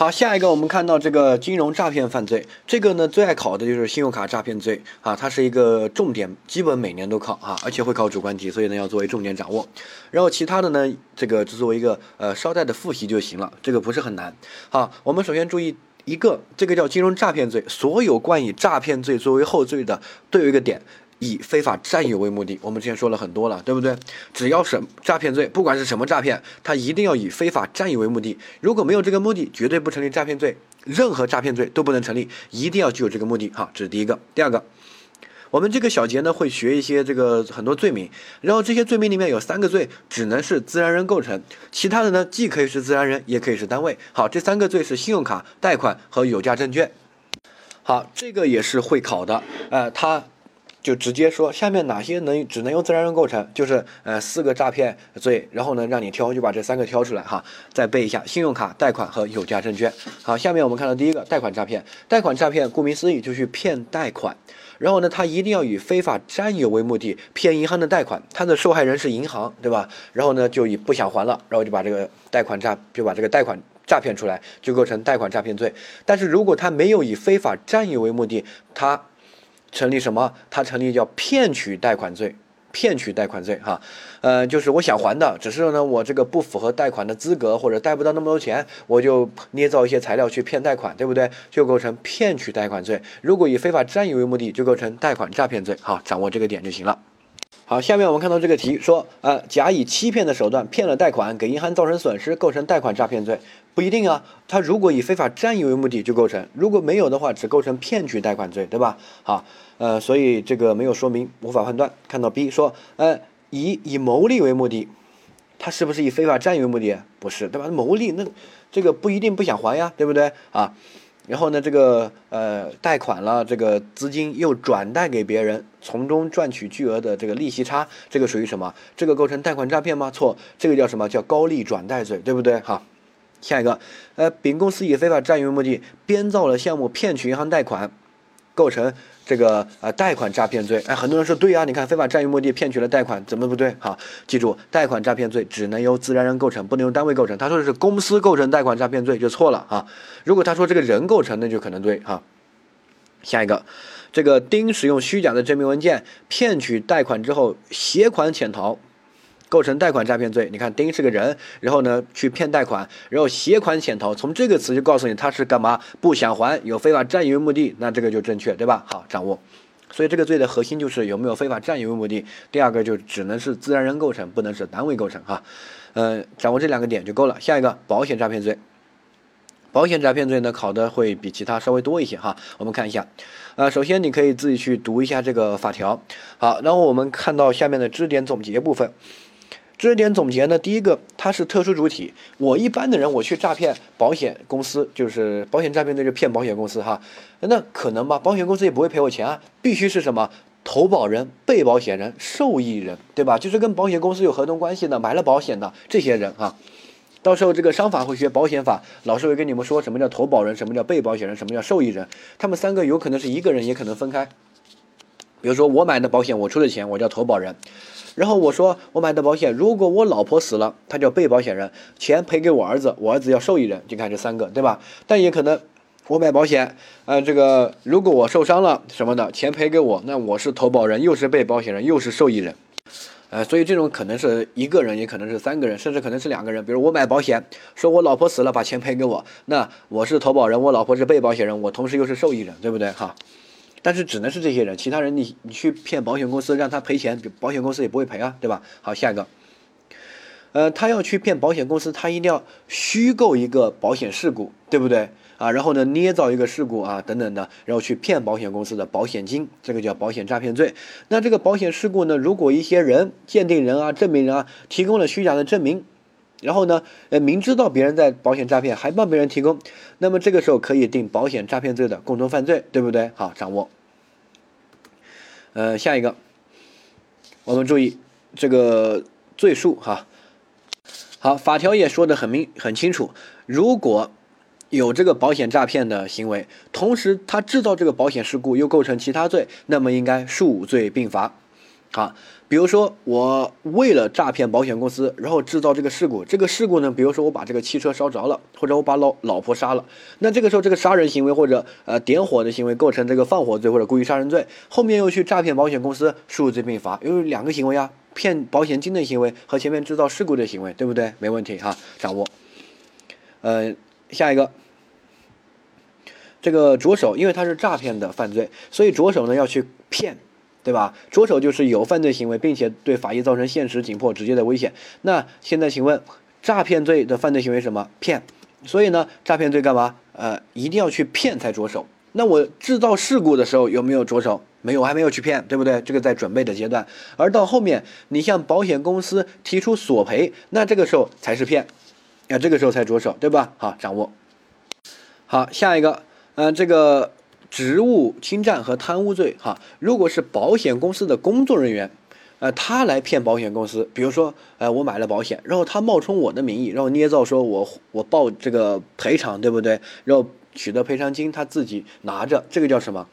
好，下一个我们看到这个金融诈骗犯罪，这个呢最爱考的就是信用卡诈骗罪啊，它是一个重点，基本每年都考啊，而且会考主观题，所以呢要作为重点掌握。然后其他的呢，这个就作为一个呃捎带的复习就行了，这个不是很难。好，我们首先注意一个，这个叫金融诈骗罪，所有冠以诈骗罪作为后缀的都有一个点。以非法占有为目的，我们之前说了很多了，对不对？只要是诈骗罪，不管是什么诈骗，它一定要以非法占有为目的。如果没有这个目的，绝对不成立诈骗罪，任何诈骗罪都不能成立，一定要具有这个目的。哈，这是第一个。第二个，我们这个小节呢会学一些这个很多罪名，然后这些罪名里面有三个罪只能是自然人构成，其他的呢既可以是自然人，也可以是单位。好，这三个罪是信用卡、贷款和有价证券。好，这个也是会考的，呃，它。就直接说下面哪些能只能由自然人构成，就是呃四个诈骗罪，然后呢让你挑，就把这三个挑出来哈，再背一下信用卡、贷款和有价证券。好，下面我们看到第一个贷款诈骗，贷款诈骗顾名思义就去骗贷款，然后呢他一定要以非法占有为目的骗银行的贷款，他的受害人是银行，对吧？然后呢就以不想还了，然后就把这个贷款诈就把这个贷款诈骗出来，就构成贷款诈骗罪。但是如果他没有以非法占有为目的，他成立什么？他成立叫骗取贷款罪，骗取贷款罪哈，呃，就是我想还的，只是呢我这个不符合贷款的资格，或者贷不到那么多钱，我就捏造一些材料去骗贷款，对不对？就构成骗取贷款罪。如果以非法占有为目的，就构成贷款诈骗罪。好，掌握这个点就行了。好，下面我们看到这个题说，呃，甲以欺骗的手段骗了贷款，给银行造成损失，构成贷款诈骗罪。不一定啊，他如果以非法占有为目的就构成，如果没有的话，只构成骗取贷款罪，对吧？好，呃，所以这个没有说明，无法判断。看到 B 说，呃，以以牟利为目的，他是不是以非法占有为目的？不是，对吧？牟利那这个不一定不想还呀，对不对？啊？然后呢，这个呃贷款了，这个资金又转贷给别人，从中赚取巨额的这个利息差，这个属于什么？这个构成贷款诈骗吗？错，这个叫什么叫高利转贷罪，对不对？哈，下一个，呃，丙公司以非法占有为目的编造了项目骗取银行贷款，构成。这个呃贷款诈骗罪，哎，很多人说对呀，你看非法占有目的骗取了贷款，怎么不对？哈，记住，贷款诈骗罪只能由自然人构成，不能由单位构成。他说的是公司构成贷款诈骗罪就错了啊。如果他说这个人构成，那就可能对哈。下一个，这个丁使用虚假的证明文件骗取贷款之后携款潜逃。构成贷款诈骗罪。你看，丁是个人，然后呢去骗贷款，然后携款潜逃。从这个词就告诉你他是干嘛？不想还，有非法占有目的，那这个就正确，对吧？好，掌握。所以这个罪的核心就是有没有非法占有为目的。第二个就只能是自然人构成，不能是单位构成哈。嗯，掌握这两个点就够了。下一个保险诈骗罪。保险诈骗罪呢考的会比其他稍微多一些哈。我们看一下，呃，首先你可以自己去读一下这个法条。好，然后我们看到下面的知识点总结部分。知识点总结呢？第一个，它是特殊主体。我一般的人，我去诈骗保险公司，就是保险诈骗那就骗保险公司哈。那可能吗？保险公司也不会赔我钱啊。必须是什么？投保人、被保险人、受益人，对吧？就是跟保险公司有合同关系的、买了保险的这些人哈。到时候这个商法会学保险法，老师会跟你们说什么叫投保人，什么叫被保险人，什么叫受益人。他们三个有可能是一个人，也可能分开。比如说我买的保险，我出的钱，我叫投保人。然后我说我买的保险，如果我老婆死了，他叫被保险人，钱赔给我儿子，我儿子要受益人。就看这三个，对吧？但也可能我买保险，呃，这个如果我受伤了什么的，钱赔给我，那我是投保人，又是被保险人，又是受益人。呃，所以这种可能是一个人，也可能是三个人，甚至可能是两个人。比如我买保险，说我老婆死了，把钱赔给我，那我是投保人，我老婆是被保险人，我同时又是受益人，对不对？哈。但是只能是这些人，其他人你你去骗保险公司让他赔钱，保险公司也不会赔啊，对吧？好，下一个，呃，他要去骗保险公司，他一定要虚构一个保险事故，对不对啊？然后呢，捏造一个事故啊，等等的，然后去骗保险公司的保险金，这个叫保险诈骗罪。那这个保险事故呢，如果一些人、鉴定人啊、证明人啊提供了虚假的证明，然后呢，呃，明知道别人在保险诈骗，还帮别人提供，那么这个时候可以定保险诈骗罪的共同犯罪，对不对？好，掌握。呃，下一个，我们注意这个罪数哈。好，法条也说的很明很清楚，如果有这个保险诈骗的行为，同时他制造这个保险事故又构成其他罪，那么应该数罪并罚。啊，比如说我为了诈骗保险公司，然后制造这个事故，这个事故呢，比如说我把这个汽车烧着了，或者我把老老婆杀了，那这个时候这个杀人行为或者呃点火的行为构成这个放火罪或者故意杀人罪，后面又去诈骗保险公司，数罪并罚，因为两个行为啊，骗保险金的行为和前面制造事故的行为，对不对？没问题哈，掌握。呃，下一个，这个着手，因为它是诈骗的犯罪，所以着手呢要去骗。对吧？着手就是有犯罪行为，并且对法益造成现实、紧迫、直接的危险。那现在请问，诈骗罪的犯罪行为什么？骗。所以呢，诈骗罪干嘛？呃，一定要去骗才着手。那我制造事故的时候有没有着手？没有，还没有去骗，对不对？这个在准备的阶段。而到后面，你向保险公司提出索赔，那这个时候才是骗，啊，这个时候才着手，对吧？好，掌握。好，下一个，嗯，这个。职务侵占和贪污罪，哈，如果是保险公司的工作人员，呃，他来骗保险公司，比如说，呃，我买了保险，然后他冒充我的名义，然后捏造说我我报这个赔偿，对不对？然后取得赔偿金，他自己拿着，这个叫什么？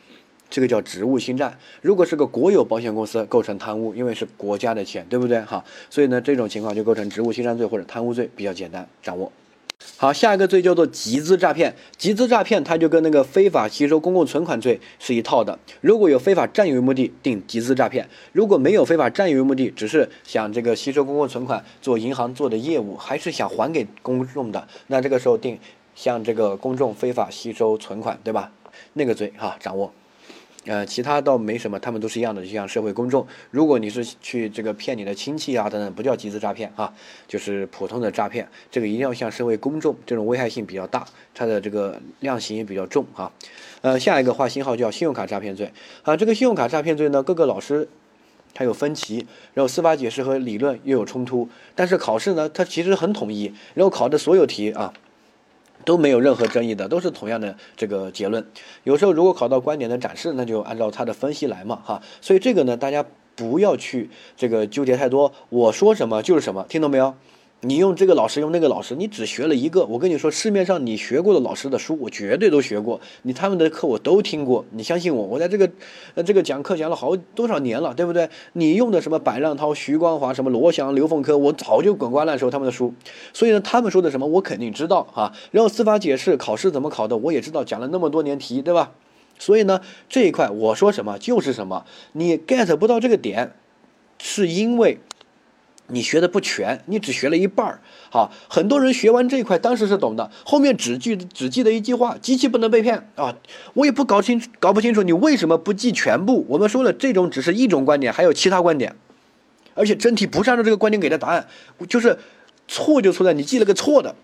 这个叫职务侵占。如果是个国有保险公司，构成贪污，因为是国家的钱，对不对？哈，所以呢，这种情况就构成职务侵占罪或者贪污罪，比较简单掌握。好，下一个罪叫做集资诈骗。集资诈骗，它就跟那个非法吸收公共存款罪是一套的。如果有非法占有目的，定集资诈骗；如果没有非法占有目的，只是想这个吸收公共存款做银行做的业务，还是想还给公众的，那这个时候定向这个公众非法吸收存款，对吧？那个罪哈，掌握。呃，其他倒没什么，他们都是一样的，就像社会公众。如果你是去这个骗你的亲戚啊等等，不叫集资诈骗啊，就是普通的诈骗。这个一定要向社会公众，这种危害性比较大，它的这个量刑也比较重哈。呃，下一个划星号叫信用卡诈骗罪啊，这个信用卡诈骗罪呢，各个老师他有分歧，然后司法解释和理论又有冲突，但是考试呢，它其实很统一，然后考的所有题啊。都没有任何争议的，都是同样的这个结论。有时候如果考到观点的展示，那就按照他的分析来嘛，哈。所以这个呢，大家不要去这个纠结太多，我说什么就是什么，听懂没有？你用这个老师，用那个老师，你只学了一个。我跟你说，市面上你学过的老师的书，我绝对都学过。你他们的课我都听过，你相信我，我在这个呃这个讲课讲了好多少年了，对不对？你用的什么柏浪涛、徐光华、什么罗翔、刘凤科，我早就滚瓜烂熟他们的书。所以呢，他们说的什么我肯定知道啊。然后司法解释考试怎么考的，我也知道，讲了那么多年题，对吧？所以呢，这一块我说什么就是什么。你 get 不到这个点，是因为。你学的不全，你只学了一半儿。好，很多人学完这一块，当时是懂的，后面只记只记得一句话：机器不能被骗啊！我也不搞清搞不清楚你为什么不记全部。我们说了，这种只是一种观点，还有其他观点，而且真题不是按照这个观点给的答案，就是错就错在你记了个错的，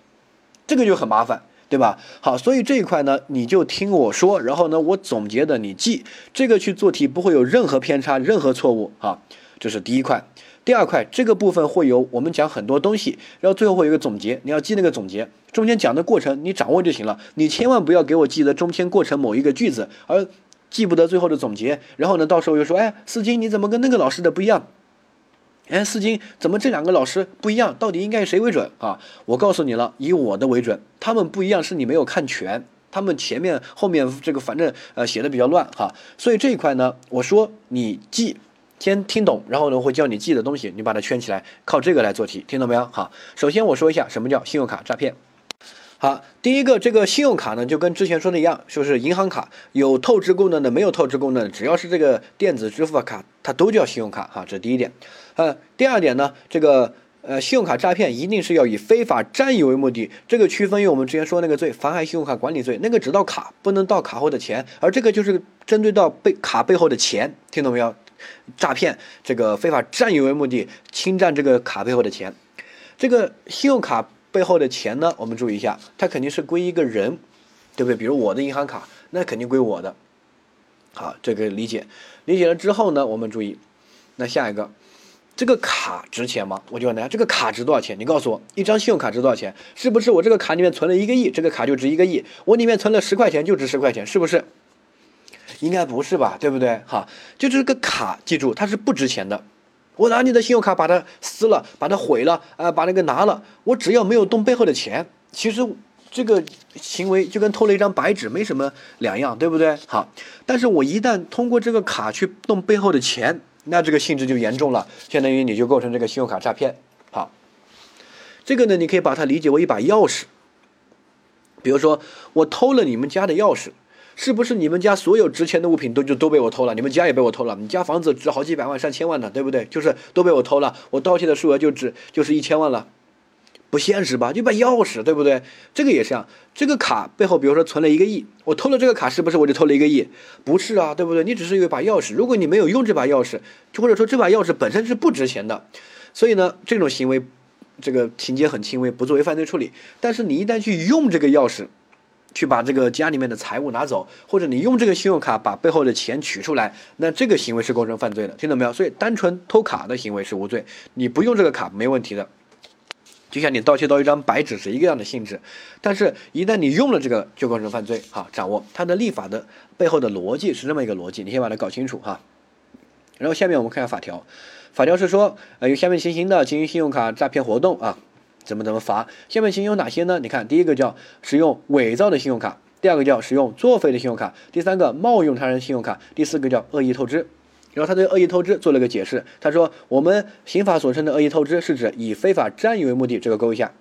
这个就很麻烦，对吧？好，所以这一块呢，你就听我说，然后呢，我总结的你记，这个去做题不会有任何偏差、任何错误啊，这是第一块。第二块这个部分会有我们讲很多东西，然后最后会有一个总结，你要记那个总结，中间讲的过程你掌握就行了，你千万不要给我记得中间过程某一个句子，而记不得最后的总结，然后呢，到时候又说，哎，四金你怎么跟那个老师的不一样？哎，四金怎么这两个老师不一样？到底应该以谁为准啊？我告诉你了，以我的为准，他们不一样是你没有看全，他们前面后面这个反正呃写的比较乱哈，所以这一块呢，我说你记。先听懂，然后呢会教你记的东西，你把它圈起来，靠这个来做题，听懂没有？好，首先我说一下什么叫信用卡诈骗。好，第一个这个信用卡呢，就跟之前说的一样，就是银行卡有透支功能的，没有透支功能，只要是这个电子支付卡，它都叫信用卡。哈，这是第一点。呃，第二点呢，这个呃信用卡诈骗一定是要以非法占有为目的，这个区分于我们之前说那个罪，妨害信用卡管理罪，那个只盗卡，不能盗卡后的钱，而这个就是针对到背卡背后的钱，听懂没有？诈骗这个非法占有为目的，侵占这个卡背后的钱，这个信用卡背后的钱呢，我们注意一下，它肯定是归一个人，对不对？比如我的银行卡，那肯定归我的。好，这个理解，理解了之后呢，我们注意，那下一个，这个卡值钱吗？我就问大家，这个卡值多少钱？你告诉我，一张信用卡值多少钱？是不是我这个卡里面存了一个亿，这个卡就值一个亿？我里面存了十块钱就值十块钱，是不是？应该不是吧，对不对？哈，就这个卡，记住它是不值钱的。我拿你的信用卡把它撕了，把它毁了，啊，把那个拿了，我只要没有动背后的钱，其实这个行为就跟偷了一张白纸没什么两样，对不对？好，但是我一旦通过这个卡去动背后的钱，那这个性质就严重了，相当于你就构成这个信用卡诈骗。好，这个呢，你可以把它理解为一把钥匙。比如说，我偷了你们家的钥匙，是不是你们家所有值钱的物品都就都被我偷了？你们家也被我偷了，你家房子值好几百万、上千万的，对不对？就是都被我偷了，我盗窃的数额就只就是一千万了，不现实吧？就把钥匙，对不对？这个也是啊，这个卡背后，比如说存了一个亿，我偷了这个卡，是不是我就偷了一个亿？不是啊，对不对？你只是有一把钥匙，如果你没有用这把钥匙，就或者说这把钥匙本身是不值钱的，所以呢，这种行为。这个情节很轻微，不作为犯罪处理。但是你一旦去用这个钥匙，去把这个家里面的财物拿走，或者你用这个信用卡把背后的钱取出来，那这个行为是构成犯罪的，听懂没有？所以单纯偷卡的行为是无罪，你不用这个卡没问题的。就像你盗窃到一张白纸是一个样的性质，但是一旦你用了这个，就构成犯罪。哈，掌握它的立法的背后的逻辑是这么一个逻辑，你先把它搞清楚哈。然后下面我们看下法条。法条是说，呃，有下面情形的经营信用卡诈骗活动啊，怎么怎么罚？下面情形有哪些呢？你看，第一个叫使用伪造的信用卡，第二个叫使用作废的信用卡，第三个冒用他人信用卡，第四个叫恶意透支。然后他对恶意透支做了个解释，他说，我们刑法所称的恶意透支是指以非法占有为目的，这个勾一下。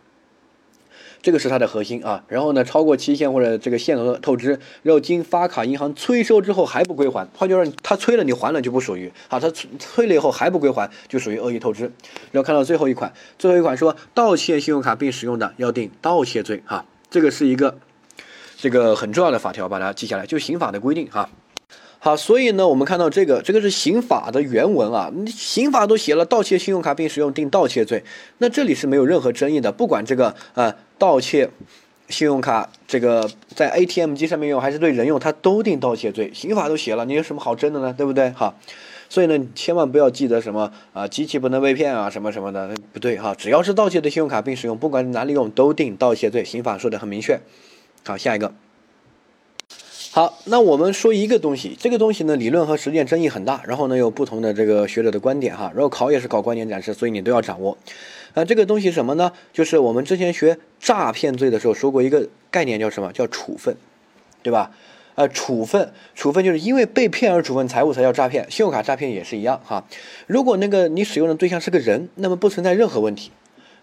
这个是它的核心啊，然后呢，超过期限或者这个限额透支，然后经发卡银行催收之后还不归还，换句话说，他催了你还了就不属于啊，他催催了以后还不归还就属于恶意透支。然后看到最后一款，最后一款说盗窃信用卡并使用的要定盗窃罪哈，这个是一个这个很重要的法条，把它记下来，就刑法的规定哈。好，所以呢，我们看到这个，这个是刑法的原文啊，你刑法都写了盗窃信用卡并使用定盗窃罪，那这里是没有任何争议的，不管这个呃盗窃信用卡这个在 ATM 机上面用还是对人用，它都定盗窃罪，刑法都写了，你有什么好争的呢？对不对？好，所以呢，千万不要记得什么啊，机器不能被骗啊，什么什么的，不对哈，只要是盗窃的信用卡并使用，不管哪里用，都定盗窃罪，刑法说的很明确。好，下一个。好，那我们说一个东西，这个东西呢，理论和实践争议很大，然后呢，有不同的这个学者的观点哈，然后考也是考观点展示，所以你都要掌握。啊，这个东西什么呢？就是我们之前学诈骗罪的时候说过一个概念，叫什么叫处分，对吧？呃，处分，处分就是因为被骗而处分财物才叫诈骗，信用卡诈骗也是一样哈。如果那个你使用的对象是个人，那么不存在任何问题。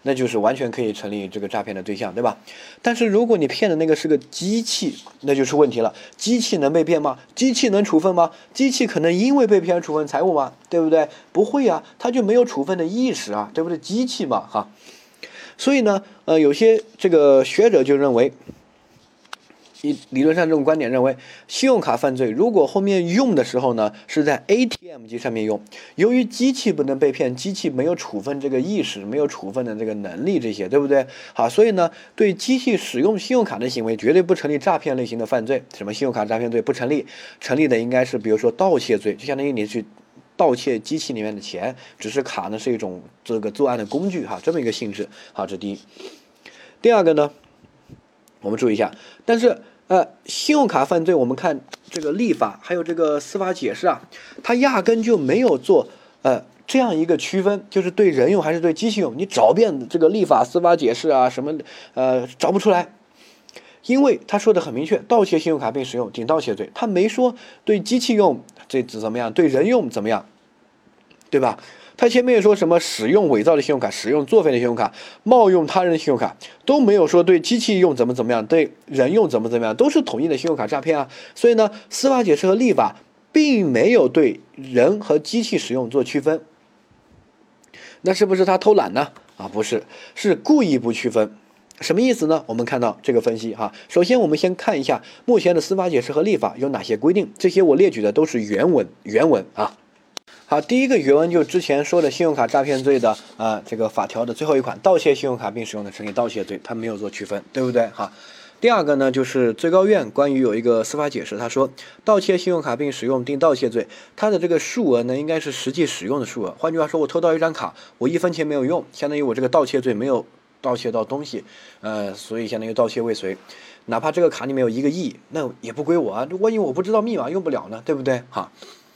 那就是完全可以成立这个诈骗的对象，对吧？但是如果你骗的那个是个机器，那就是问题了。机器能被骗吗？机器能处分吗？机器可能因为被骗而处分财物吗？对不对？不会啊，它就没有处分的意识啊，对不对？机器嘛，哈。所以呢，呃，有些这个学者就认为。理理论上这种观点认为，信用卡犯罪如果后面用的时候呢，是在 ATM 机上面用，由于机器不能被骗，机器没有处分这个意识，没有处分的这个能力，这些对不对？好，所以呢，对机器使用信用卡的行为绝对不成立诈骗类型的犯罪，什么信用卡诈骗罪不成立，成立的应该是比如说盗窃罪，就相当于你去盗窃机器里面的钱，只是卡呢是一种这个作案的工具哈，这么一个性质。好，这第一。第二个呢，我们注意一下，但是。呃，信用卡犯罪，我们看这个立法还有这个司法解释啊，它压根就没有做呃这样一个区分，就是对人用还是对机器用，你找遍这个立法司法解释啊什么呃找不出来，因为他说的很明确，盗窃信用卡并使用顶盗窃罪，他没说对机器用这怎么样，对人用怎么样，对吧？他前面说什么使用伪造的信用卡、使用作废的信用卡、冒用他人的信用卡，都没有说对机器用怎么怎么样，对人用怎么怎么样，都是统一的信用卡诈骗啊。所以呢，司法解释和立法并没有对人和机器使用做区分。那是不是他偷懒呢？啊，不是，是故意不区分。什么意思呢？我们看到这个分析哈，首先我们先看一下目前的司法解释和立法有哪些规定，这些我列举的都是原文，原文啊。好，第一个原文就之前说的信用卡诈骗罪的啊，这个法条的最后一款，盗窃信用卡并使用的成立盗窃罪，它没有做区分，对不对？哈，第二个呢，就是最高院关于有一个司法解释，他说盗窃信用卡并使用定盗窃罪，它的这个数额呢，应该是实际使用的数额。换句话说，我偷到一张卡，我一分钱没有用，相当于我这个盗窃罪没有盗窃到东西，呃，所以相当于盗窃未遂。哪怕这个卡里面有一个亿，那也不归我啊，万一我不知道密码用不了呢，对不对？哈。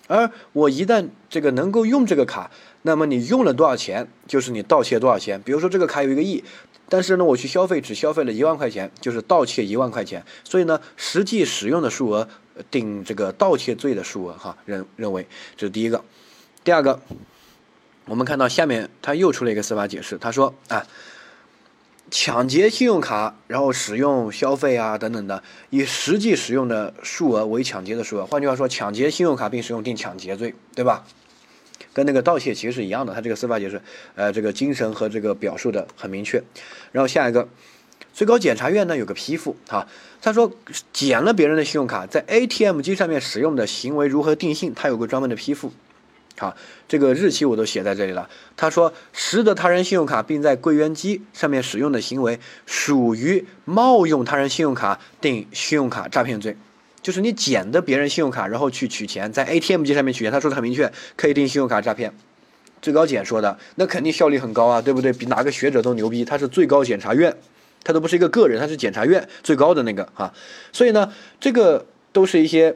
而我一旦这个能够用这个卡，那么你用了多少钱，就是你盗窃多少钱。比如说这个卡有一个亿，但是呢我去消费只消费了一万块钱，就是盗窃一万块钱。所以呢实际使用的数额定这个盗窃罪的数额哈，认认为这是第一个。第二个，我们看到下面他又出了一个司法解释，他说啊。抢劫信用卡，然后使用消费啊等等的，以实际使用的数额为抢劫的数额。换句话说，抢劫信用卡并使用定抢劫罪，对吧？跟那个盗窃其实是一样的。他这个司法解释，呃，这个精神和这个表述的很明确。然后下一个，最高检察院呢有个批复啊，他说捡了别人的信用卡，在 ATM 机上面使用的行为如何定性？他有个专门的批复。好，这个日期我都写在这里了。他说，拾得他人信用卡并在柜员机上面使用的行为，属于冒用他人信用卡定信用卡诈骗罪。就是你捡的别人信用卡，然后去取钱，在 ATM 机上面取钱。他说的很明确，可以定信用卡诈骗。最高检说的，那肯定效率很高啊，对不对？比哪个学者都牛逼。他是最高检察院，他都不是一个个人，他是检察院最高的那个啊。所以呢，这个都是一些。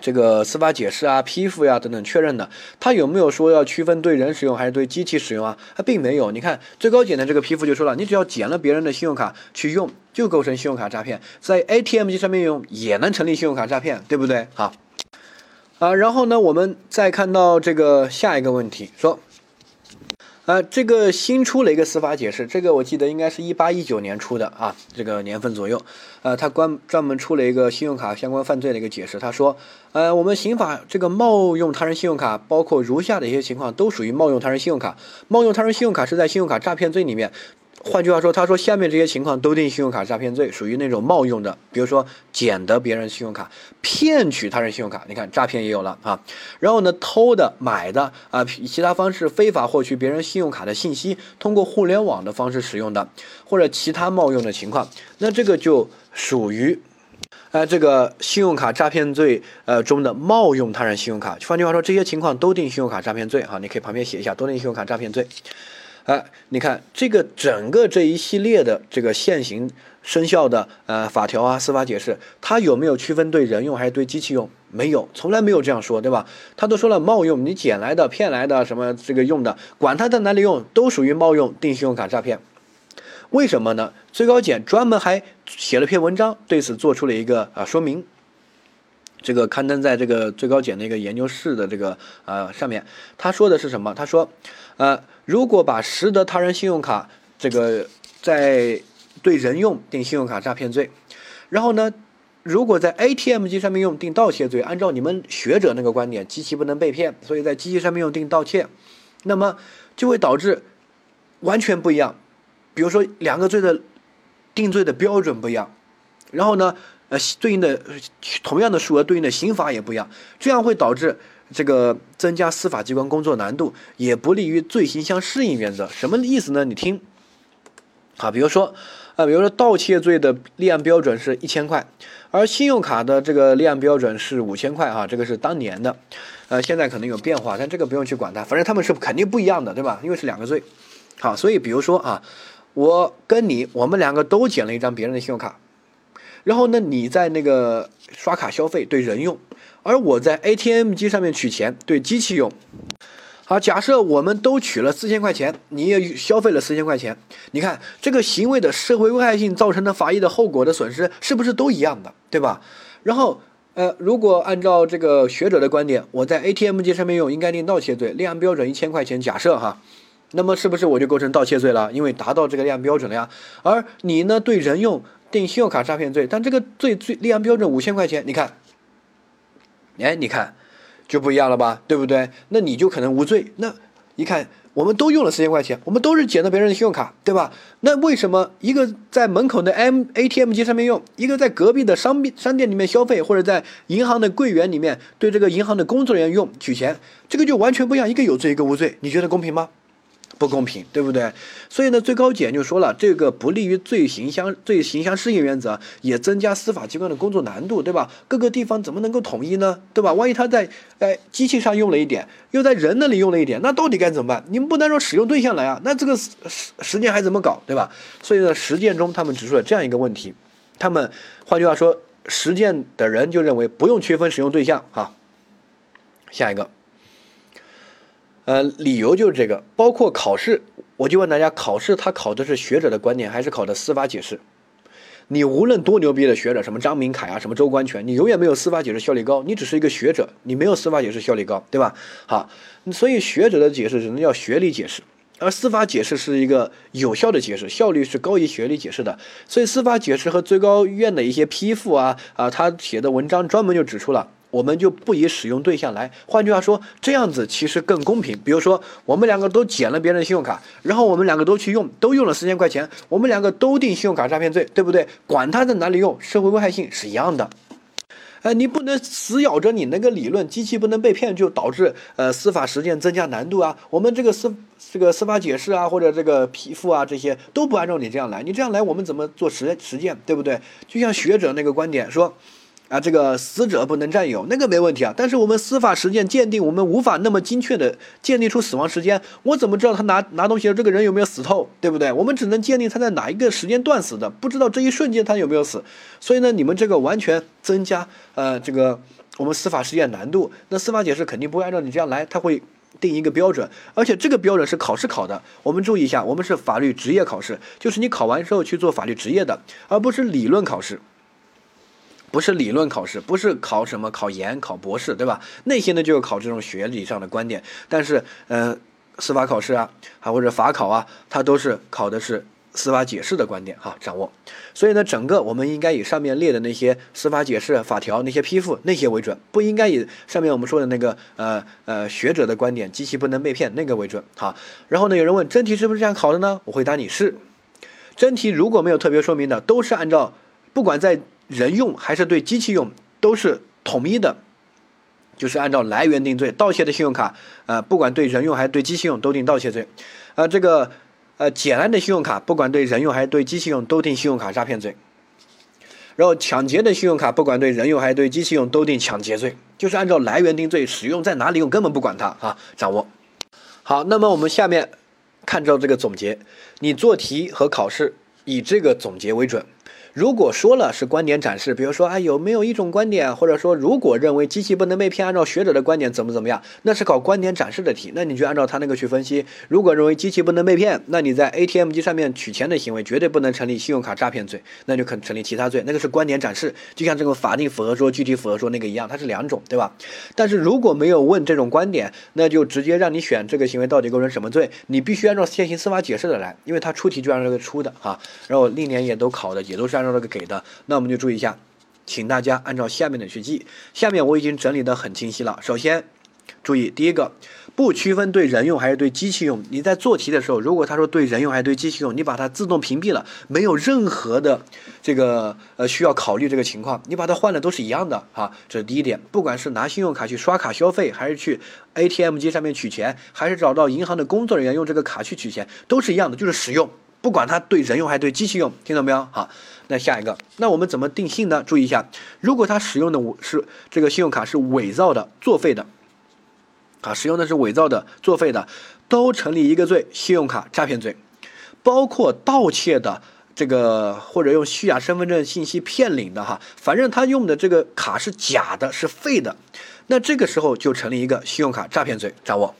这个司法解释啊、批复呀等等确认的，他有没有说要区分对人使用还是对机器使用啊？他并没有。你看最高检的这个批复就说了，你只要捡了别人的信用卡去用，就构成信用卡诈骗，在 ATM 机上面用也能成立信用卡诈骗，对不对？好，啊，然后呢，我们再看到这个下一个问题，说。啊，这个新出了一个司法解释，这个我记得应该是一八一九年出的啊，这个年份左右。呃，他关专门出了一个信用卡相关犯罪的一个解释，他说，呃，我们刑法这个冒用他人信用卡，包括如下的一些情况，都属于冒用他人信用卡。冒用他人信用卡是在信用卡诈骗罪里面。换句话说，他说下面这些情况都定信用卡诈骗罪，属于那种冒用的，比如说捡得别人信用卡，骗取他人信用卡，你看诈骗也有了啊。然后呢，偷的、买的啊，以其他方式非法获取别人信用卡的信息，通过互联网的方式使用的，或者其他冒用的情况，那这个就属于，呃，这个信用卡诈骗罪呃中的冒用他人信用卡。换句话说，这些情况都定信用卡诈骗罪哈，你可以旁边写一下，都定信用卡诈骗罪。哎，你看这个整个这一系列的这个现行生效的呃法条啊，司法解释，它有没有区分对人用还是对机器用？没有，从来没有这样说，对吧？他都说了冒用，你捡来的、骗来的什么这个用的，管他在哪里用，都属于冒用定信用卡诈骗。为什么呢？最高检专门还写了篇文章，对此做出了一个啊说明。这个刊登在这个最高检的一个研究室的这个呃上面，他说的是什么？他说，呃，如果把拾得他人信用卡这个在对人用定信用卡诈骗罪，然后呢，如果在 ATM 机上面用定盗窃罪，按照你们学者那个观点，机器不能被骗，所以在机器上面用定盗窃，那么就会导致完全不一样。比如说两个罪的定罪的标准不一样，然后呢？呃，对应的同样的数额对应的刑罚也不一样，这样会导致这个增加司法机关工作难度，也不利于罪刑相适应原则。什么意思呢？你听，啊，比如说，啊，比如说盗窃罪的立案标准是一千块，而信用卡的这个立案标准是五千块，啊，这个是当年的，呃，现在可能有变化，但这个不用去管它，反正他们是肯定不一样的，对吧？因为是两个罪，好，所以比如说啊，我跟你，我们两个都捡了一张别人的信用卡。然后呢，你在那个刷卡消费对人用，而我在 ATM 机上面取钱对机器用。好，假设我们都取了四千块钱，你也消费了四千块钱，你看这个行为的社会危害性造成的法益的后果的损失是不是都一样的，对吧？然后，呃，如果按照这个学者的观点，我在 ATM 机上面用应该定盗窃罪，立案标准一千块钱，假设哈，那么是不是我就构成盗窃罪了？因为达到这个立案标准了呀。而你呢，对人用。定信用卡诈骗罪，但这个罪罪立案标准五千块钱，你看，哎，你看就不一样了吧，对不对？那你就可能无罪。那一看，我们都用了四千块钱，我们都是捡到别人的信用卡，对吧？那为什么一个在门口的 M ATM 机上面用，一个在隔壁的商商店里面消费，或者在银行的柜员里面对这个银行的工作人员用取钱，这个就完全不一样，一个有罪，一个无罪，你觉得公平吗？不公平，对不对？所以呢，最高检就说了，这个不利于罪行相罪行相适应原则，也增加司法机关的工作难度，对吧？各个地方怎么能够统一呢？对吧？万一他在哎机器上用了一点，又在人那里用了一点，那到底该怎么办？你们不能说使用对象来啊，那这个实实践还怎么搞，对吧？所以呢，实践中他们指出了这样一个问题，他们换句话说，实践的人就认为不用区分使用对象哈。下一个。呃，理由就是这个，包括考试，我就问大家，考试他考的是学者的观点，还是考的司法解释？你无论多牛逼的学者，什么张明凯啊，什么周官权，你永远没有司法解释效率高。你只是一个学者，你没有司法解释效率高，对吧？好，所以学者的解释只能叫学理解释，而司法解释是一个有效的解释，效率是高于学理解释的。所以司法解释和最高院的一些批复啊啊，他写的文章专门就指出了。我们就不以使用对象来，换句话说，这样子其实更公平。比如说，我们两个都捡了别人的信用卡，然后我们两个都去用，都用了四千块钱，我们两个都定信用卡诈骗罪，对不对？管他在哪里用，社会危害性是一样的。哎，你不能死咬着你那个理论，机器不能被骗，就导致呃司法实践增加难度啊。我们这个司这个司法解释啊，或者这个批复啊，这些都不按照你这样来，你这样来，我们怎么做实实践，对不对？就像学者那个观点说。啊，这个死者不能占有，那个没问题啊。但是我们司法实践鉴定，我们无法那么精确的鉴定出死亡时间。我怎么知道他拿拿东西的这个人有没有死透，对不对？我们只能鉴定他在哪一个时间段死的，不知道这一瞬间他有没有死。所以呢，你们这个完全增加呃这个我们司法实践难度。那司法解释肯定不会按照你这样来，他会定一个标准，而且这个标准是考试考的。我们注意一下，我们是法律职业考试，就是你考完之后去做法律职业的，而不是理论考试。不是理论考试，不是考什么考研、考博士，对吧？那些呢就是考这种学理上的观点。但是，呃，司法考试啊，还或者法考啊，它都是考的是司法解释的观点哈，掌握。所以呢，整个我们应该以上面列的那些司法解释、法条那些批复那些为准，不应该以上面我们说的那个呃呃学者的观点，机器不能被骗那个为准。哈，然后呢，有人问真题是不是这样考的呢？我回答你是，真题如果没有特别说明的，都是按照不管在。人用还是对机器用都是统一的，就是按照来源定罪。盗窃的信用卡，呃，不管对人用还是对机器用都定盗窃罪。呃，这个呃捡来的信用卡，不管对人用还是对机器用都定信用卡诈骗罪。然后抢劫的信用卡，不管对人用还是对机器用都定抢劫罪，就是按照来源定罪，使用在哪里用根本不管它啊，掌握。好，那么我们下面看到这个总结，你做题和考试以这个总结为准。如果说了是观点展示，比如说啊有没有一种观点，或者说如果认为机器不能被骗，按照学者的观点怎么怎么样，那是考观点展示的题，那你就按照他那个去分析。如果认为机器不能被骗，那你在 ATM 机上面取钱的行为绝对不能成立信用卡诈骗罪，那就可成立其他罪，那个是观点展示，就像这个法定符合说、具体符合说那个一样，它是两种，对吧？但是如果没有问这种观点，那就直接让你选这个行为到底构成什么罪，你必须按照现行司法解释的来，因为他出题就按照这个出的哈，然后历年也都考的也都是按照这个给的。那我们就注意一下，请大家按照下面的去记。下面我已经整理的很清晰了。首先，注意第一个，不区分对人用还是对机器用。你在做题的时候，如果他说对人用还是对机器用，你把它自动屏蔽了，没有任何的这个呃需要考虑这个情况，你把它换了都是一样的啊。这是第一点。不管是拿信用卡去刷卡消费，还是去 ATM 机上面取钱，还是找到银行的工作人员用这个卡去取钱，都是一样的，就是使用。不管它对人用还是对机器用，听到没有？好。那下一个，那我们怎么定性呢？注意一下，如果他使用的是这个信用卡是伪造的、作废的，啊，使用的是伪造的、作废的，都成立一个罪——信用卡诈骗罪，包括盗窃的这个或者用虚假身份证信息骗领的哈，反正他用的这个卡是假的、是废的，那这个时候就成立一个信用卡诈骗罪，掌握。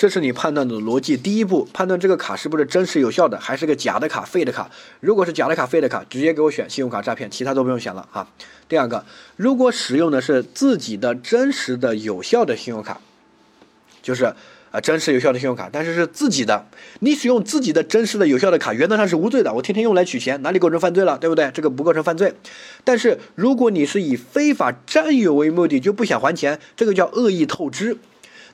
这是你判断的逻辑。第一步，判断这个卡是不是真实有效的，还是个假的卡、废的卡。如果是假的卡、废的卡，直接给我选信用卡诈骗，其他都不用选了啊。第二个，如果使用的是自己的真实的有效的信用卡，就是啊真实有效的信用卡，但是是自己的，你使用自己的真实的有效的卡，原则上是无罪的。我天天用来取钱，哪里构成犯罪了？对不对？这个不构成犯罪。但是如果你是以非法占有为目的，就不想还钱，这个叫恶意透支。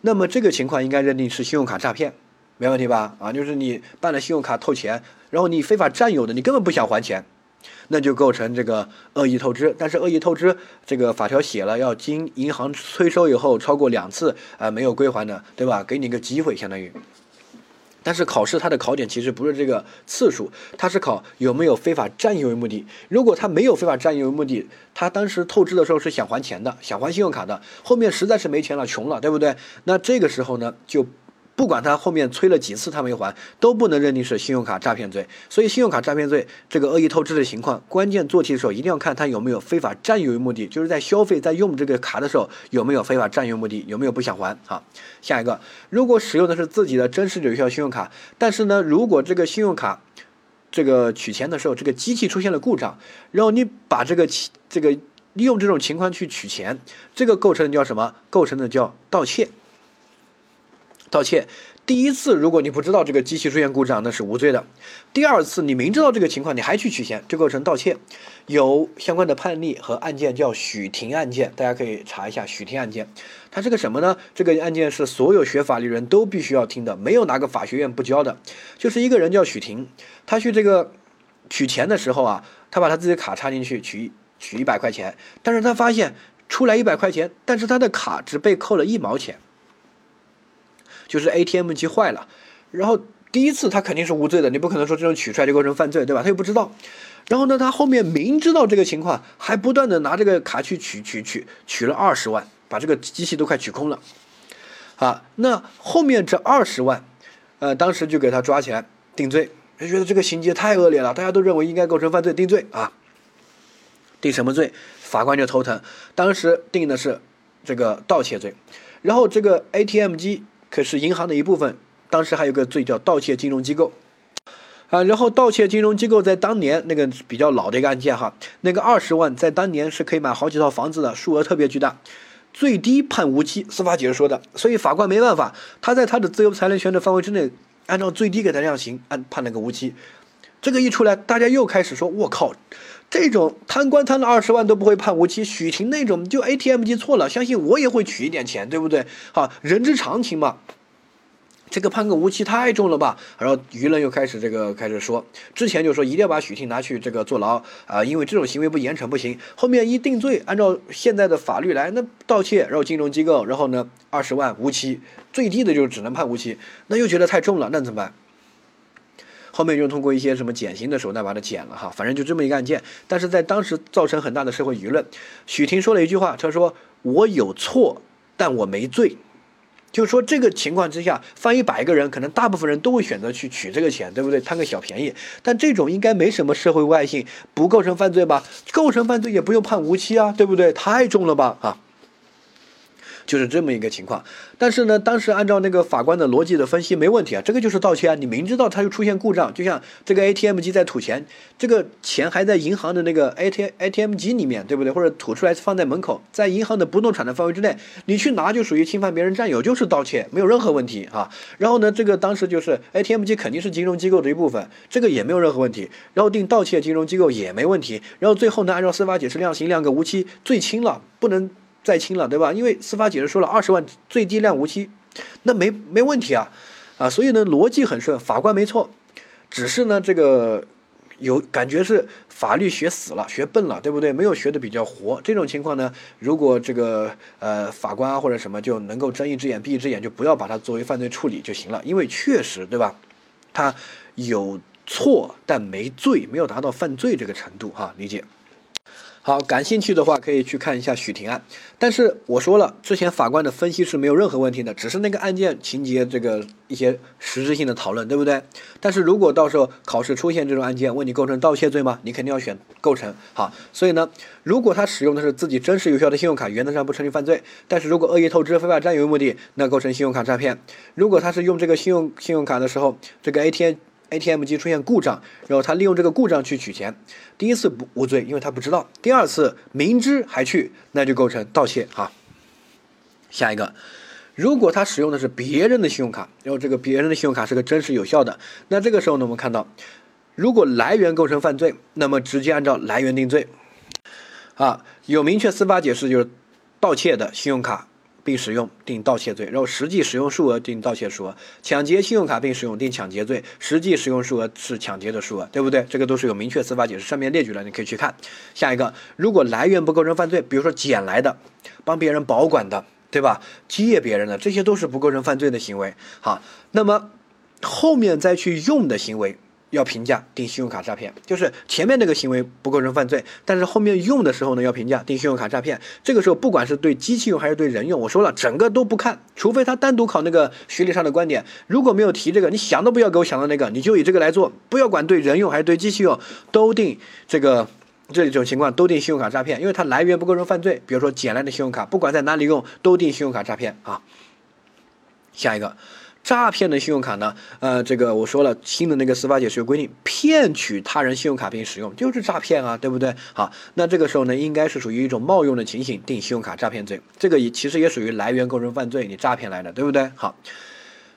那么这个情况应该认定是信用卡诈骗，没问题吧？啊，就是你办了信用卡透钱，然后你非法占有的，你根本不想还钱，那就构成这个恶意透支。但是恶意透支这个法条写了，要经银行催收以后超过两次啊没有归还的，对吧？给你个机会，相当于。但是考试它的考点其实不是这个次数，它是考有没有非法占有为目的。如果他没有非法占有为目的，他当时透支的时候是想还钱的，想还信用卡的，后面实在是没钱了，穷了，对不对？那这个时候呢，就。不管他后面催了几次他没还，都不能认定是信用卡诈骗罪。所以信用卡诈骗罪这个恶意透支的情况，关键做题的时候一定要看他有没有非法占有目的，就是在消费在用这个卡的时候有没有非法占有目的，有没有不想还。好，下一个，如果使用的是自己的真实有效信用卡，但是呢，如果这个信用卡这个取钱的时候，这个机器出现了故障，然后你把这个这个利用这种情况去取钱，这个构成叫什么？构成的叫盗窃。盗窃。第一次，如果你不知道这个机器出现故障，那是无罪的。第二次，你明知道这个情况，你还去取钱，这构成盗窃。有相关的判例和案件叫许霆案件，大家可以查一下许霆案件。它是个什么呢？这个案件是所有学法律人都必须要听的，没有哪个法学院不教的。就是一个人叫许霆，他去这个取钱的时候啊，他把他自己的卡插进去取取一百块钱，但是他发现出来一百块钱，但是他的卡只被扣了一毛钱。就是 ATM 机坏了，然后第一次他肯定是无罪的，你不可能说这种取出来就构成犯罪，对吧？他又不知道，然后呢，他后面明知道这个情况，还不断的拿这个卡去取取取取了二十万，把这个机器都快取空了，啊，那后面这二十万，呃，当时就给他抓起来定罪，就觉得这个情节太恶劣了，大家都认为应该构成犯罪，定罪啊，定什么罪？法官就头疼，当时定的是这个盗窃罪，然后这个 ATM 机。可是银行的一部分，当时还有个罪叫盗窃金融机构，啊，然后盗窃金融机构在当年那个比较老的一个案件哈，那个二十万在当年是可以买好几套房子的，数额特别巨大，最低判无期，司法解释说的，所以法官没办法，他在他的自由裁量权的范围之内，按照最低给他量刑，按判了个无期，这个一出来，大家又开始说，我靠。这种贪官贪了二十万都不会判无期，许霆那种就 ATM 机错了，相信我也会取一点钱，对不对？好，人之常情嘛。这个判个无期太重了吧？然后舆论又开始这个开始说，之前就说一定要把许霆拿去这个坐牢啊，因为这种行为不严惩不行。后面一定罪，按照现在的法律来，那盗窃，然后金融机构，然后呢二十万无期，最低的就是只能判无期，那又觉得太重了，那怎么办？后面就通过一些什么减刑的手段把它减了哈，反正就这么一个案件，但是在当时造成很大的社会舆论。许霆说了一句话，他说：“我有错，但我没罪。”就是说这个情况之下，翻一百个人，可能大部分人都会选择去取这个钱，对不对？贪个小便宜。但这种应该没什么社会危害性，不构成犯罪吧？构成犯罪也不用判无期啊，对不对？太重了吧？啊！就是这么一个情况，但是呢，当时按照那个法官的逻辑的分析，没问题啊，这个就是盗窃啊，你明知道它就出现故障，就像这个 ATM 机在吐钱，这个钱还在银行的那个 AT ATM 机里面，对不对？或者吐出来放在门口，在银行的不动产的范围之内，你去拿就属于侵犯别人占有，就是盗窃，没有任何问题啊。然后呢，这个当时就是 ATM 机肯定是金融机构的一部分，这个也没有任何问题。然后定盗窃金融机构也没问题。然后最后呢，按照司法解释量刑量个无期，最轻了，不能。再轻了，对吧？因为司法解释说了二十万最低量无期，那没没问题啊，啊，所以呢逻辑很顺，法官没错，只是呢这个有感觉是法律学死了，学笨了，对不对？没有学的比较活，这种情况呢，如果这个呃法官啊或者什么就能够睁一只眼闭一只眼，就不要把它作为犯罪处理就行了，因为确实对吧？他有错但没罪，没有达到犯罪这个程度哈，理解。好，感兴趣的话可以去看一下许霆案。但是我说了，之前法官的分析是没有任何问题的，只是那个案件情节这个一些实质性的讨论，对不对？但是如果到时候考试出现这种案件，问你构成盗窃罪吗？你肯定要选构成。好，所以呢，如果他使用的是自己真实有效的信用卡，原则上不成立犯罪。但是如果恶意透支、非法占有目的，那构成信用卡诈骗。如果他是用这个信用信用卡的时候，这个 ATM。ATM 机出现故障，然后他利用这个故障去取钱，第一次不无罪，因为他不知道；第二次明知还去，那就构成盗窃啊。下一个，如果他使用的是别人的信用卡，然后这个别人的信用卡是个真实有效的，那这个时候呢，我们看到，如果来源构成犯罪，那么直接按照来源定罪。啊，有明确司法解释，就是盗窃的信用卡。并使用定盗窃罪，然后实际使用数额定盗窃数额，抢劫信用卡并使用定抢劫罪，实际使用数额是抢劫的数额，对不对？这个都是有明确司法解释，上面列举了，你可以去看。下一个，如果来源不构成犯罪，比如说捡来的，帮别人保管的，对吧？借别人的，这些都是不构成犯罪的行为。好，那么后面再去用的行为。要评价定信用卡诈骗，就是前面那个行为不构成犯罪，但是后面用的时候呢，要评价定信用卡诈骗。这个时候不管是对机器用还是对人用，我说了整个都不看，除非他单独考那个学理上的观点。如果没有提这个，你想都不要给我想到那个，你就以这个来做，不要管对人用还是对机器用，都定这个这种情况都定信用卡诈骗，因为它来源不构成犯罪。比如说捡来的信用卡，不管在哪里用，都定信用卡诈骗啊。下一个。诈骗的信用卡呢？呃，这个我说了，新的那个司法解释规定，骗取他人信用卡并使用就是诈骗啊，对不对？好，那这个时候呢，应该是属于一种冒用的情形，定信用卡诈骗罪。这个也其实也属于来源构成犯罪，你诈骗来的，对不对？好。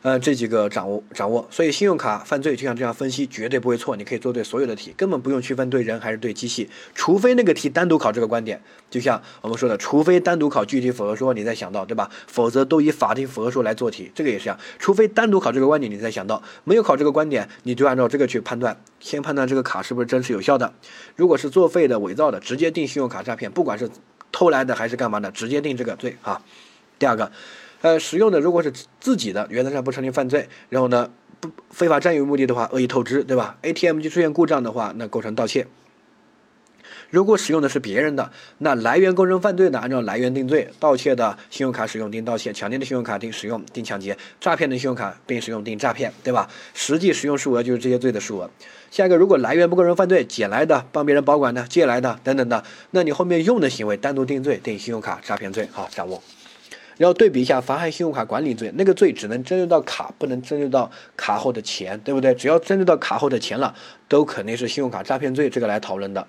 呃，这几个掌握掌握，所以信用卡犯罪就像这样分析，绝对不会错。你可以做对所有的题，根本不用区分对人还是对机器，除非那个题单独考这个观点。就像我们说的，除非单独考具体符合说，你再想到，对吧？否则都以法定符合说来做题，这个也是这样。除非单独考这个观点，你再想到，没有考这个观点，你就按照这个去判断，先判断这个卡是不是真实有效的。如果是作废的、伪造的，直接定信用卡诈骗，不管是偷来的还是干嘛的，直接定这个罪啊。第二个。呃，使用的如果是自己的，原则上不成立犯罪。然后呢，不非法占有目的的话，恶意透支，对吧？ATM 机出现故障的话，那构成盗窃。如果使用的是别人的，那来源构成犯罪的，按照来源定罪；盗窃的信用卡使用定盗窃；抢劫的信用卡定使用定抢劫；诈骗的信用卡并使用定诈骗，对吧？实际使用数额就是这些罪的数额。下一个，如果来源不构成犯罪，捡来的、帮别人保管的、借来的等等的，那你后面用的行为单独定罪，定信用卡诈骗罪。好，掌握。然后对比一下妨害信用卡管理罪，那个罪只能针对到卡，不能针对到卡后的钱，对不对？只要针对到卡后的钱了，都肯定是信用卡诈骗罪这个来讨论的，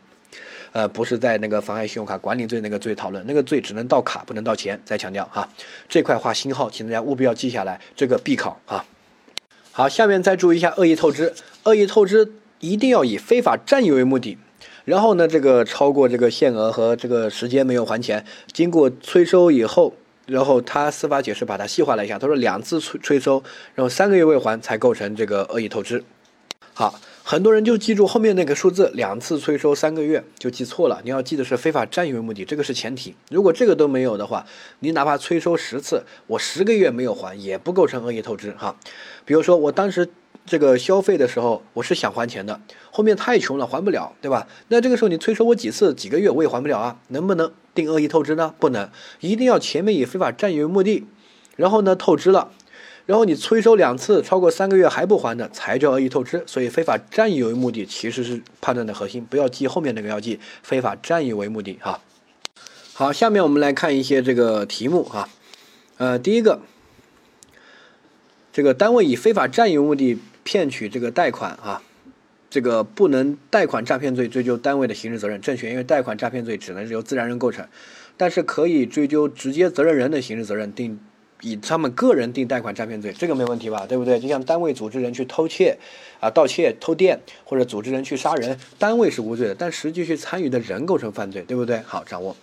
呃，不是在那个妨害信用卡管理罪那个罪讨论，那个罪只能到卡，不能到钱。再强调哈，这块画星号，请大家务必要记下来，这个必考啊。好，下面再注意一下恶意透支，恶意透支一定要以非法占有为目的，然后呢，这个超过这个限额和这个时间没有还钱，经过催收以后。然后他司法解释把它细化了一下，他说两次催催收，然后三个月未还才构成这个恶意透支。好，很多人就记住后面那个数字，两次催收三个月就记错了。你要记得是非法占有为目的，这个是前提。如果这个都没有的话，你哪怕催收十次，我十个月没有还也不构成恶意透支哈。比如说我当时。这个消费的时候，我是想还钱的，后面太穷了还不了，对吧？那这个时候你催收我几次几个月我也还不了啊，能不能定恶意透支呢？不能，一定要前面以非法占有为目的，然后呢透支了，然后你催收两次超过三个月还不还的才叫恶意透支。所以非法占有为目的其实是判断的核心，不要记后面那个，要记非法占有为目的哈。好，下面我们来看一些这个题目哈，呃，第一个，这个单位以非法占有目的。骗取这个贷款啊，这个不能贷款诈骗罪追究单位的刑事责任，正确，因为贷款诈骗罪只能是由自然人构成，但是可以追究直接责任人的刑事责任，定以他们个人定贷款诈骗罪，这个没问题吧？对不对？就像单位组织人去偷窃啊、盗窃、偷电，或者组织人去杀人，单位是无罪的，但实际去参与的人构成犯罪，对不对？好，掌握。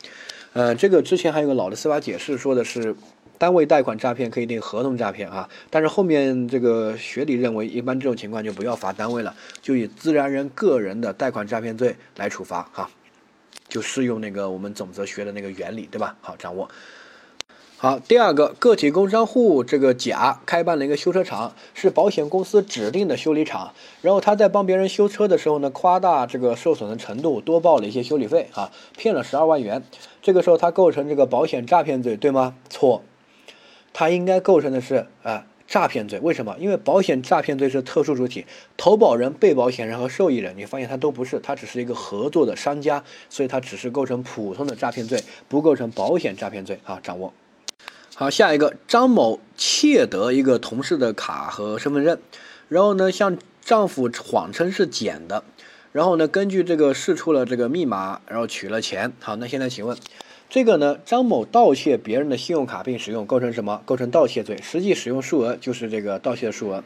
呃，这个之前还有个老的司法解释说的是。单位贷款诈骗可以定合同诈骗啊，但是后面这个学理认为，一般这种情况就不要罚单位了，就以自然人个人的贷款诈骗罪来处罚哈，就适用那个我们总则学的那个原理，对吧？好，掌握。好，第二个个体工商户这个甲开办了一个修车厂，是保险公司指定的修理厂，然后他在帮别人修车的时候呢，夸大这个受损的程度，多报了一些修理费啊，骗了十二万元，这个时候他构成这个保险诈骗罪，对吗？错。他应该构成的是啊诈骗罪，为什么？因为保险诈骗罪是特殊主体，投保人、被保险人和受益人，你发现他都不是，他只是一个合作的商家，所以他只是构成普通的诈骗罪，不构成保险诈骗罪啊。掌握好，下一个张某窃得一个同事的卡和身份证，然后呢向丈夫谎称是捡的，然后呢根据这个试出了这个密码，然后取了钱。好，那现在请问。这个呢，张某盗窃别人的信用卡并使用，构成什么？构成盗窃罪，实际使用数额就是这个盗窃数额。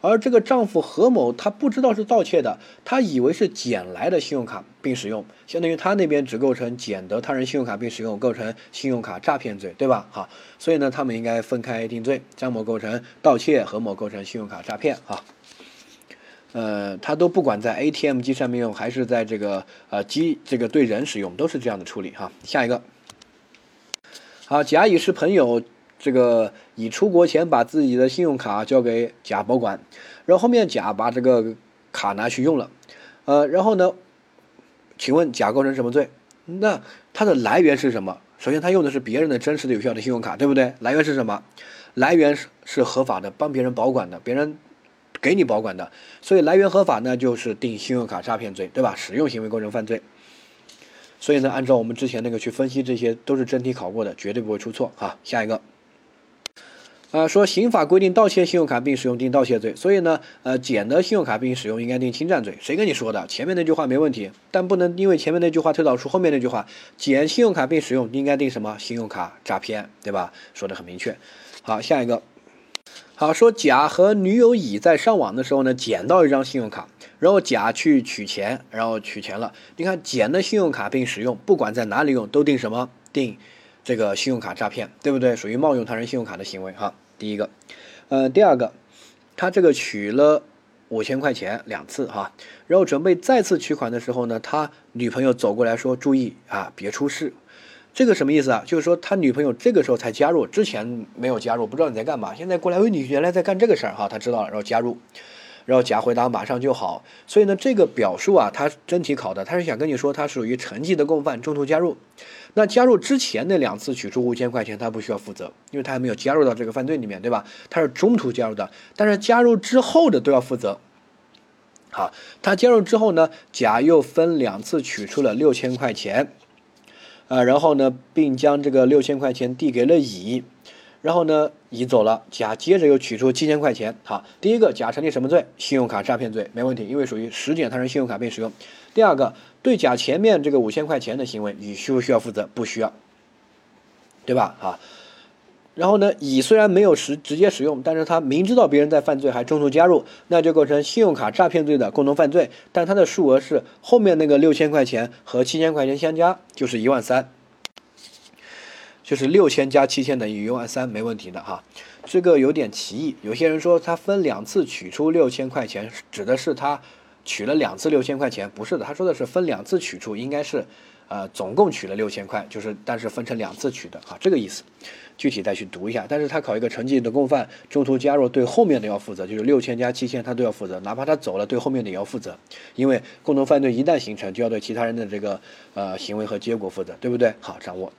而这个丈夫何某他不知道是盗窃的，他以为是捡来的信用卡并使用，相当于他那边只构成捡得他人信用卡并使用，构成信用卡诈骗罪，对吧？好，所以呢，他们应该分开定罪，张某构成盗窃，何某构成信用卡诈骗啊。呃，他都不管在 ATM 机上面用，还是在这个呃机这个对人使用，都是这样的处理哈。下一个。好，甲乙是朋友，这个乙出国前把自己的信用卡交给甲保管，然后后面甲把这个卡拿去用了，呃，然后呢，请问甲构成什么罪？那它的来源是什么？首先，他用的是别人的真实的有效的信用卡，对不对？来源是什么？来源是是合法的，帮别人保管的，别人给你保管的，所以来源合法呢，就是定信用卡诈骗罪，对吧？使用行为构成犯罪。所以呢，按照我们之前那个去分析，这些都是真题考过的，绝对不会出错啊。下一个，啊，说刑法规定盗窃信用卡并使用定盗窃罪，所以呢，呃，捡的信用卡并使用应该定侵占罪。谁跟你说的？前面那句话没问题，但不能因为前面那句话推导出后面那句话，捡信用卡并使用应该定什么？信用卡诈骗，对吧？说的很明确。好，下一个，好说甲和女友乙在上网的时候呢，捡到一张信用卡，然后甲去取钱，然后取钱了。你看，捡的信用卡并使用，不管在哪里用，都定什么？定这个信用卡诈骗，对不对？属于冒用他人信用卡的行为哈。第一个，呃，第二个，他这个取了五千块钱两次哈，然后准备再次取款的时候呢，他女朋友走过来说：“注意啊，别出事。”这个什么意思啊？就是说他女朋友这个时候才加入，之前没有加入，不知道你在干嘛。现在过来，哎，你原来在干这个事儿哈，他知道了，然后加入。然后甲回答马上就好，所以呢，这个表述啊，他真题考的，他是想跟你说他属于成绩的共犯，中途加入。那加入之前那两次取出五千块钱，他不需要负责，因为他还没有加入到这个犯罪里面，对吧？他是中途加入的，但是加入之后的都要负责。好，他加入之后呢，甲又分两次取出了六千块钱，啊，然后呢，并将这个六千块钱递给了乙。然后呢，乙走了，甲接着又取出七千块钱。好，第一个，甲成立什么罪？信用卡诈骗罪，没问题，因为属于实捡他人信用卡并使用。第二个，对甲前面这个五千块钱的行为，乙需不需要负责？不需要，对吧？啊，然后呢，乙虽然没有实直接使用，但是他明知道别人在犯罪还中途加入，那就构成信用卡诈骗罪的共同犯罪。但他的数额是后面那个六千块钱和七千块钱相加，就是一万三。就是六千加七千等于一万三，没问题的哈。这个有点歧义，有些人说他分两次取出六千块钱，指的是他取了两次六千块钱，不是的，他说的是分两次取出，应该是呃总共取了六千块，就是但是分成两次取的哈，这个意思。具体再去读一下。但是他考一个成绩的共犯，中途加入对后面的要负责，就是六千加七千他都要负责，哪怕他走了，对后面的也要负责，因为共同犯罪一旦形成，就要对其他人的这个呃行为和结果负责，对不对？好，掌握。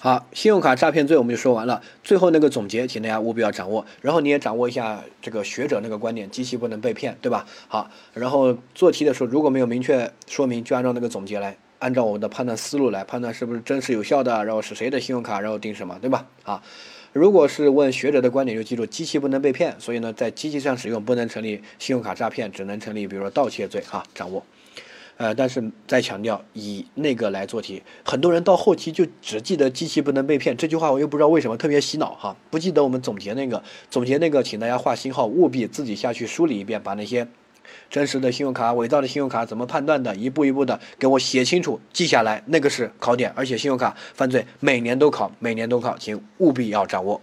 好，信用卡诈骗罪我们就说完了。最后那个总结，请大家务必要掌握。然后你也掌握一下这个学者那个观点，机器不能被骗，对吧？好，然后做题的时候如果没有明确说明，就按照那个总结来，按照我们的判断思路来判断是不是真实有效的，然后是谁的信用卡，然后定什么，对吧？啊，如果是问学者的观点，就记住机器不能被骗，所以呢，在机器上使用不能成立信用卡诈骗，只能成立比如说盗窃罪。哈，掌握。呃，但是再强调以那个来做题，很多人到后期就只记得机器不能被骗这句话，我又不知道为什么特别洗脑哈，不记得我们总结那个总结那个，请大家画星号，务必自己下去梳理一遍，把那些真实的信用卡、伪造的信用卡怎么判断的，一步一步的给我写清楚，记下来，那个是考点，而且信用卡犯罪每年都考，每年都考，请务必要掌握。